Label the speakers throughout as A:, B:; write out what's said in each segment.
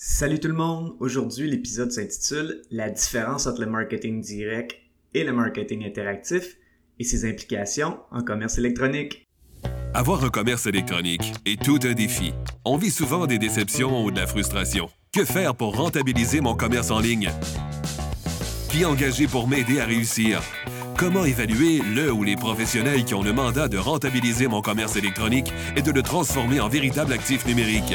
A: Salut tout le monde! Aujourd'hui, l'épisode s'intitule La différence entre le marketing direct et le marketing interactif et ses implications en commerce électronique.
B: Avoir un commerce électronique est tout un défi. On vit souvent des déceptions ou de la frustration. Que faire pour rentabiliser mon commerce en ligne? Qui engager pour m'aider à réussir? Comment évaluer le ou les professionnels qui ont le mandat de rentabiliser mon commerce électronique et de le transformer en véritable actif numérique?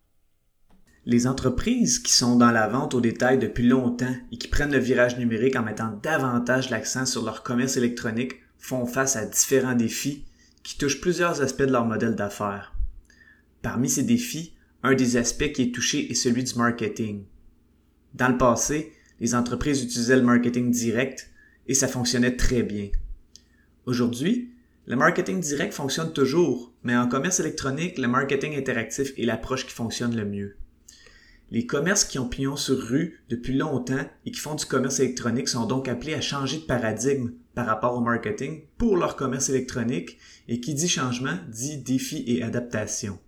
A: Les entreprises qui sont dans la vente au détail depuis longtemps et qui prennent le virage numérique en mettant davantage l'accent sur leur commerce électronique font face à différents défis qui touchent plusieurs aspects de leur modèle d'affaires. Parmi ces défis, un des aspects qui est touché est celui du marketing. Dans le passé, les entreprises utilisaient le marketing direct et ça fonctionnait très bien. Aujourd'hui, le marketing direct fonctionne toujours, mais en commerce électronique, le marketing interactif est l'approche qui fonctionne le mieux. Les commerces qui ont pignon sur rue depuis longtemps et qui font du commerce électronique sont donc appelés à changer de paradigme par rapport au marketing pour leur commerce électronique et qui dit changement dit défi et adaptation.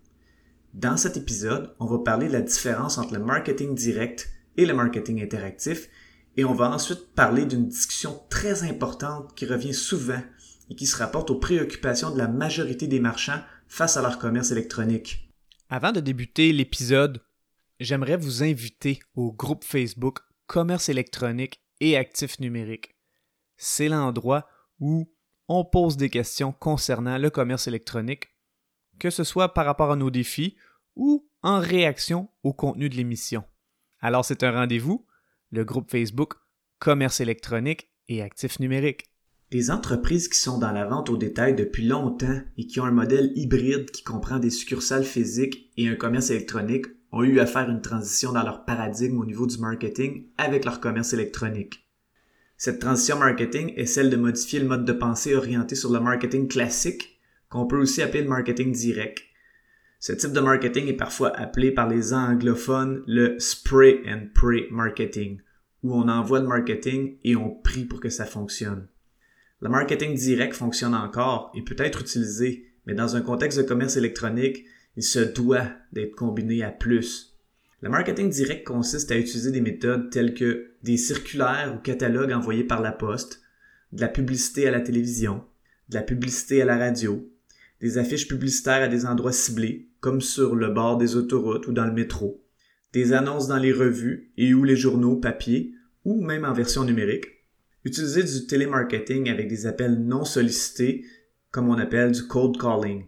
A: Dans cet épisode, on va parler de la différence entre le marketing direct et le marketing interactif. Et on va ensuite parler d'une discussion très importante qui revient souvent et qui se rapporte aux préoccupations de la majorité des marchands face à leur commerce électronique.
C: Avant de débuter l'épisode, j'aimerais vous inviter au groupe Facebook Commerce électronique et actifs numériques. C'est l'endroit où on pose des questions concernant le commerce électronique, que ce soit par rapport à nos défis ou en réaction au contenu de l'émission. Alors c'est un rendez-vous, le groupe Facebook Commerce électronique et actifs numériques.
A: Les entreprises qui sont dans la vente au détail depuis longtemps et qui ont un modèle hybride qui comprend des succursales physiques et un commerce électronique ont eu à faire une transition dans leur paradigme au niveau du marketing avec leur commerce électronique. Cette transition marketing est celle de modifier le mode de pensée orienté sur le marketing classique, qu'on peut aussi appeler le marketing direct, ce type de marketing est parfois appelé par les anglophones le spray and pray marketing, où on envoie le marketing et on prie pour que ça fonctionne. Le marketing direct fonctionne encore et peut être utilisé, mais dans un contexte de commerce électronique, il se doit d'être combiné à plus. Le marketing direct consiste à utiliser des méthodes telles que des circulaires ou catalogues envoyés par la poste, de la publicité à la télévision, de la publicité à la radio, des affiches publicitaires à des endroits ciblés, comme sur le bord des autoroutes ou dans le métro, des annonces dans les revues et ou les journaux papier ou même en version numérique, utiliser du télémarketing avec des appels non sollicités, comme on appelle du cold calling.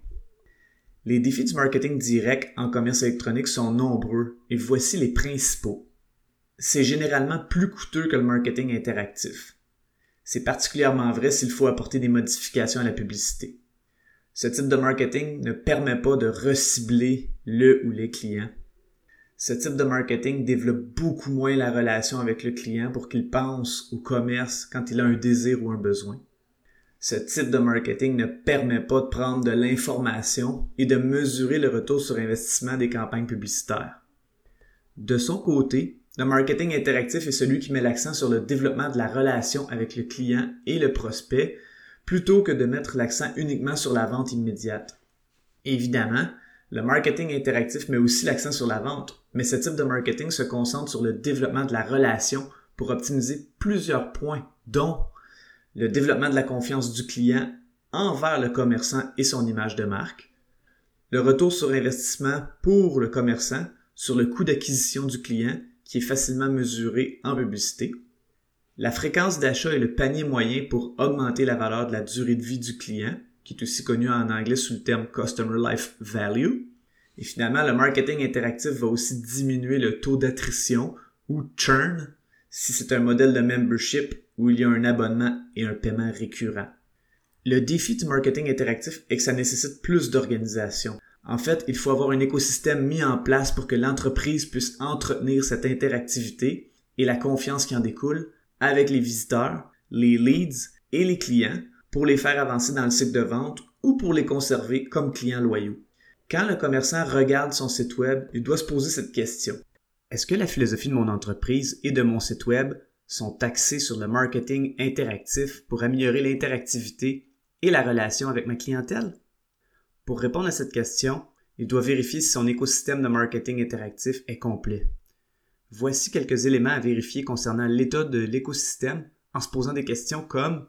A: Les défis du marketing direct en commerce électronique sont nombreux et voici les principaux. C'est généralement plus coûteux que le marketing interactif. C'est particulièrement vrai s'il faut apporter des modifications à la publicité. Ce type de marketing ne permet pas de recibler le ou les clients. Ce type de marketing développe beaucoup moins la relation avec le client pour qu'il pense au commerce quand il a un désir ou un besoin. Ce type de marketing ne permet pas de prendre de l'information et de mesurer le retour sur investissement des campagnes publicitaires. De son côté, le marketing interactif est celui qui met l'accent sur le développement de la relation avec le client et le prospect plutôt que de mettre l'accent uniquement sur la vente immédiate. Évidemment, le marketing interactif met aussi l'accent sur la vente, mais ce type de marketing se concentre sur le développement de la relation pour optimiser plusieurs points, dont le développement de la confiance du client envers le commerçant et son image de marque, le retour sur investissement pour le commerçant sur le coût d'acquisition du client qui est facilement mesuré en publicité, la fréquence d'achat est le panier moyen pour augmenter la valeur de la durée de vie du client, qui est aussi connu en anglais sous le terme Customer Life Value. Et finalement, le marketing interactif va aussi diminuer le taux d'attrition ou churn si c'est un modèle de membership où il y a un abonnement et un paiement récurrent. Le défi du marketing interactif est que ça nécessite plus d'organisation. En fait, il faut avoir un écosystème mis en place pour que l'entreprise puisse entretenir cette interactivité et la confiance qui en découle avec les visiteurs, les leads et les clients pour les faire avancer dans le cycle de vente ou pour les conserver comme clients loyaux. Quand le commerçant regarde son site web, il doit se poser cette question. Est-ce que la philosophie de mon entreprise et de mon site web sont axés sur le marketing interactif pour améliorer l'interactivité et la relation avec ma clientèle? Pour répondre à cette question, il doit vérifier si son écosystème de marketing interactif est complet. Voici quelques éléments à vérifier concernant l'état de l'écosystème en se posant des questions comme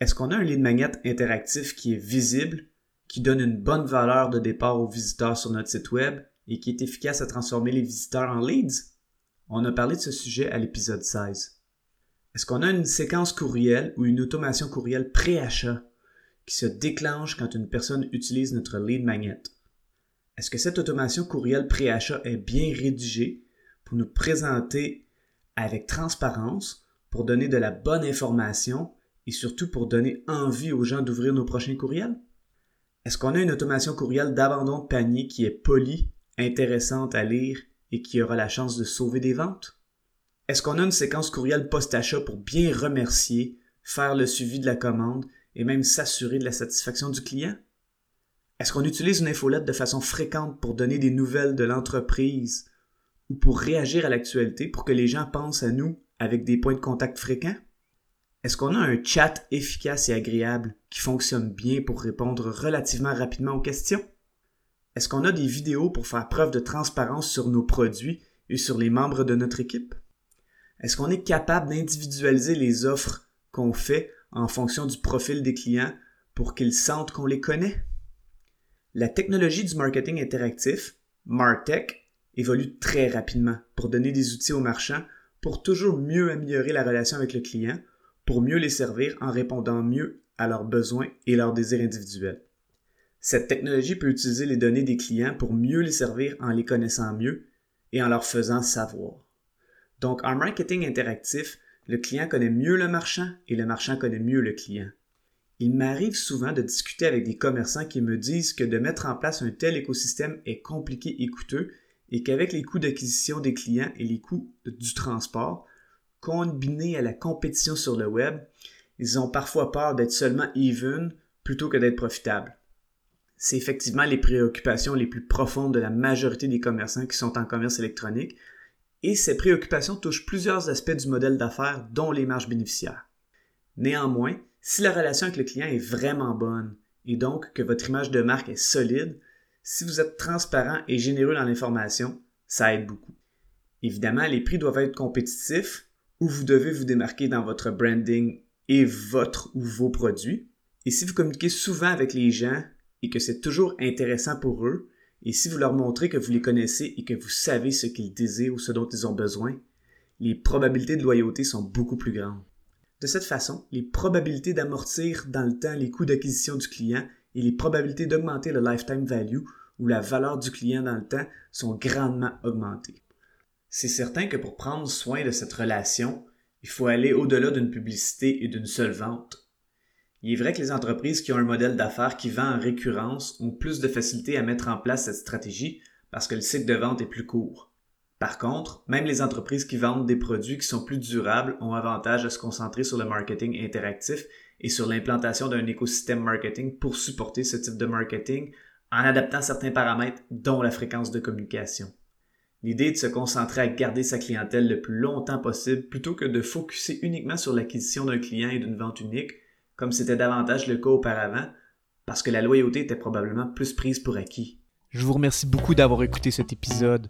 A: est-ce qu'on a un lead magnet interactif qui est visible, qui donne une bonne valeur de départ aux visiteurs sur notre site web et qui est efficace à transformer les visiteurs en leads? On a parlé de ce sujet à l'épisode 16. Est-ce qu'on a une séquence courriel ou une automation courriel pré-achat qui se déclenche quand une personne utilise notre lead magnet? Est-ce que cette automation courriel pré-achat est bien rédigée pour nous présenter avec transparence, pour donner de la bonne information et surtout pour donner envie aux gens d'ouvrir nos prochains courriels? Est-ce qu'on a une automation courriel d'abandon de panier qui est polie, intéressante à lire et qui aura la chance de sauver des ventes? Est-ce qu'on a une séquence courriel post-achat pour bien remercier, faire le suivi de la commande et même s'assurer de la satisfaction du client? Est-ce qu'on utilise une infolette de façon fréquente pour donner des nouvelles de l'entreprise ou pour réagir à l'actualité pour que les gens pensent à nous avec des points de contact fréquents? Est-ce qu'on a un chat efficace et agréable qui fonctionne bien pour répondre relativement rapidement aux questions? Est-ce qu'on a des vidéos pour faire preuve de transparence sur nos produits et sur les membres de notre équipe? Est-ce qu'on est capable d'individualiser les offres qu'on fait en fonction du profil des clients pour qu'ils sentent qu'on les connaît? La technologie du marketing interactif, MarTech, évolue très rapidement pour donner des outils aux marchands pour toujours mieux améliorer la relation avec le client, pour mieux les servir en répondant mieux à leurs besoins et leurs désirs individuels. Cette technologie peut utiliser les données des clients pour mieux les servir en les connaissant mieux et en leur faisant savoir. Donc, en marketing interactif, le client connaît mieux le marchand et le marchand connaît mieux le client. Il m'arrive souvent de discuter avec des commerçants qui me disent que de mettre en place un tel écosystème est compliqué et coûteux et qu'avec les coûts d'acquisition des clients et les coûts du transport, combinés à la compétition sur le web, ils ont parfois peur d'être seulement even plutôt que d'être profitables. C'est effectivement les préoccupations les plus profondes de la majorité des commerçants qui sont en commerce électronique, et ces préoccupations touchent plusieurs aspects du modèle d'affaires, dont les marges bénéficiaires. Néanmoins, si la relation avec le client est vraiment bonne et donc que votre image de marque est solide, si vous êtes transparent et généreux dans l'information, ça aide beaucoup. Évidemment, les prix doivent être compétitifs ou vous devez vous démarquer dans votre branding et votre ou vos produits. Et si vous communiquez souvent avec les gens et que c'est toujours intéressant pour eux, et si vous leur montrez que vous les connaissez et que vous savez ce qu'ils désirent ou ce dont ils ont besoin, les probabilités de loyauté sont beaucoup plus grandes. De cette façon, les probabilités d'amortir dans le temps les coûts d'acquisition du client et les probabilités d'augmenter le lifetime value ou la valeur du client dans le temps sont grandement augmentées. C'est certain que pour prendre soin de cette relation, il faut aller au-delà d'une publicité et d'une seule vente. Il est vrai que les entreprises qui ont un modèle d'affaires qui vend en récurrence ont plus de facilité à mettre en place cette stratégie parce que le cycle de vente est plus court. Par contre, même les entreprises qui vendent des produits qui sont plus durables ont avantage à se concentrer sur le marketing interactif et sur l'implantation d'un écosystème marketing pour supporter ce type de marketing en adaptant certains paramètres dont la fréquence de communication. L'idée est de se concentrer à garder sa clientèle le plus longtemps possible plutôt que de focuser uniquement sur l'acquisition d'un client et d'une vente unique comme c'était davantage le cas auparavant, parce que la loyauté était probablement plus prise pour acquis.
C: Je vous remercie beaucoup d'avoir écouté cet épisode.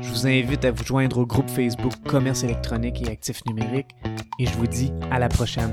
C: Je vous invite à vous joindre au groupe Facebook Commerce électronique et actifs numériques et je vous dis à la prochaine.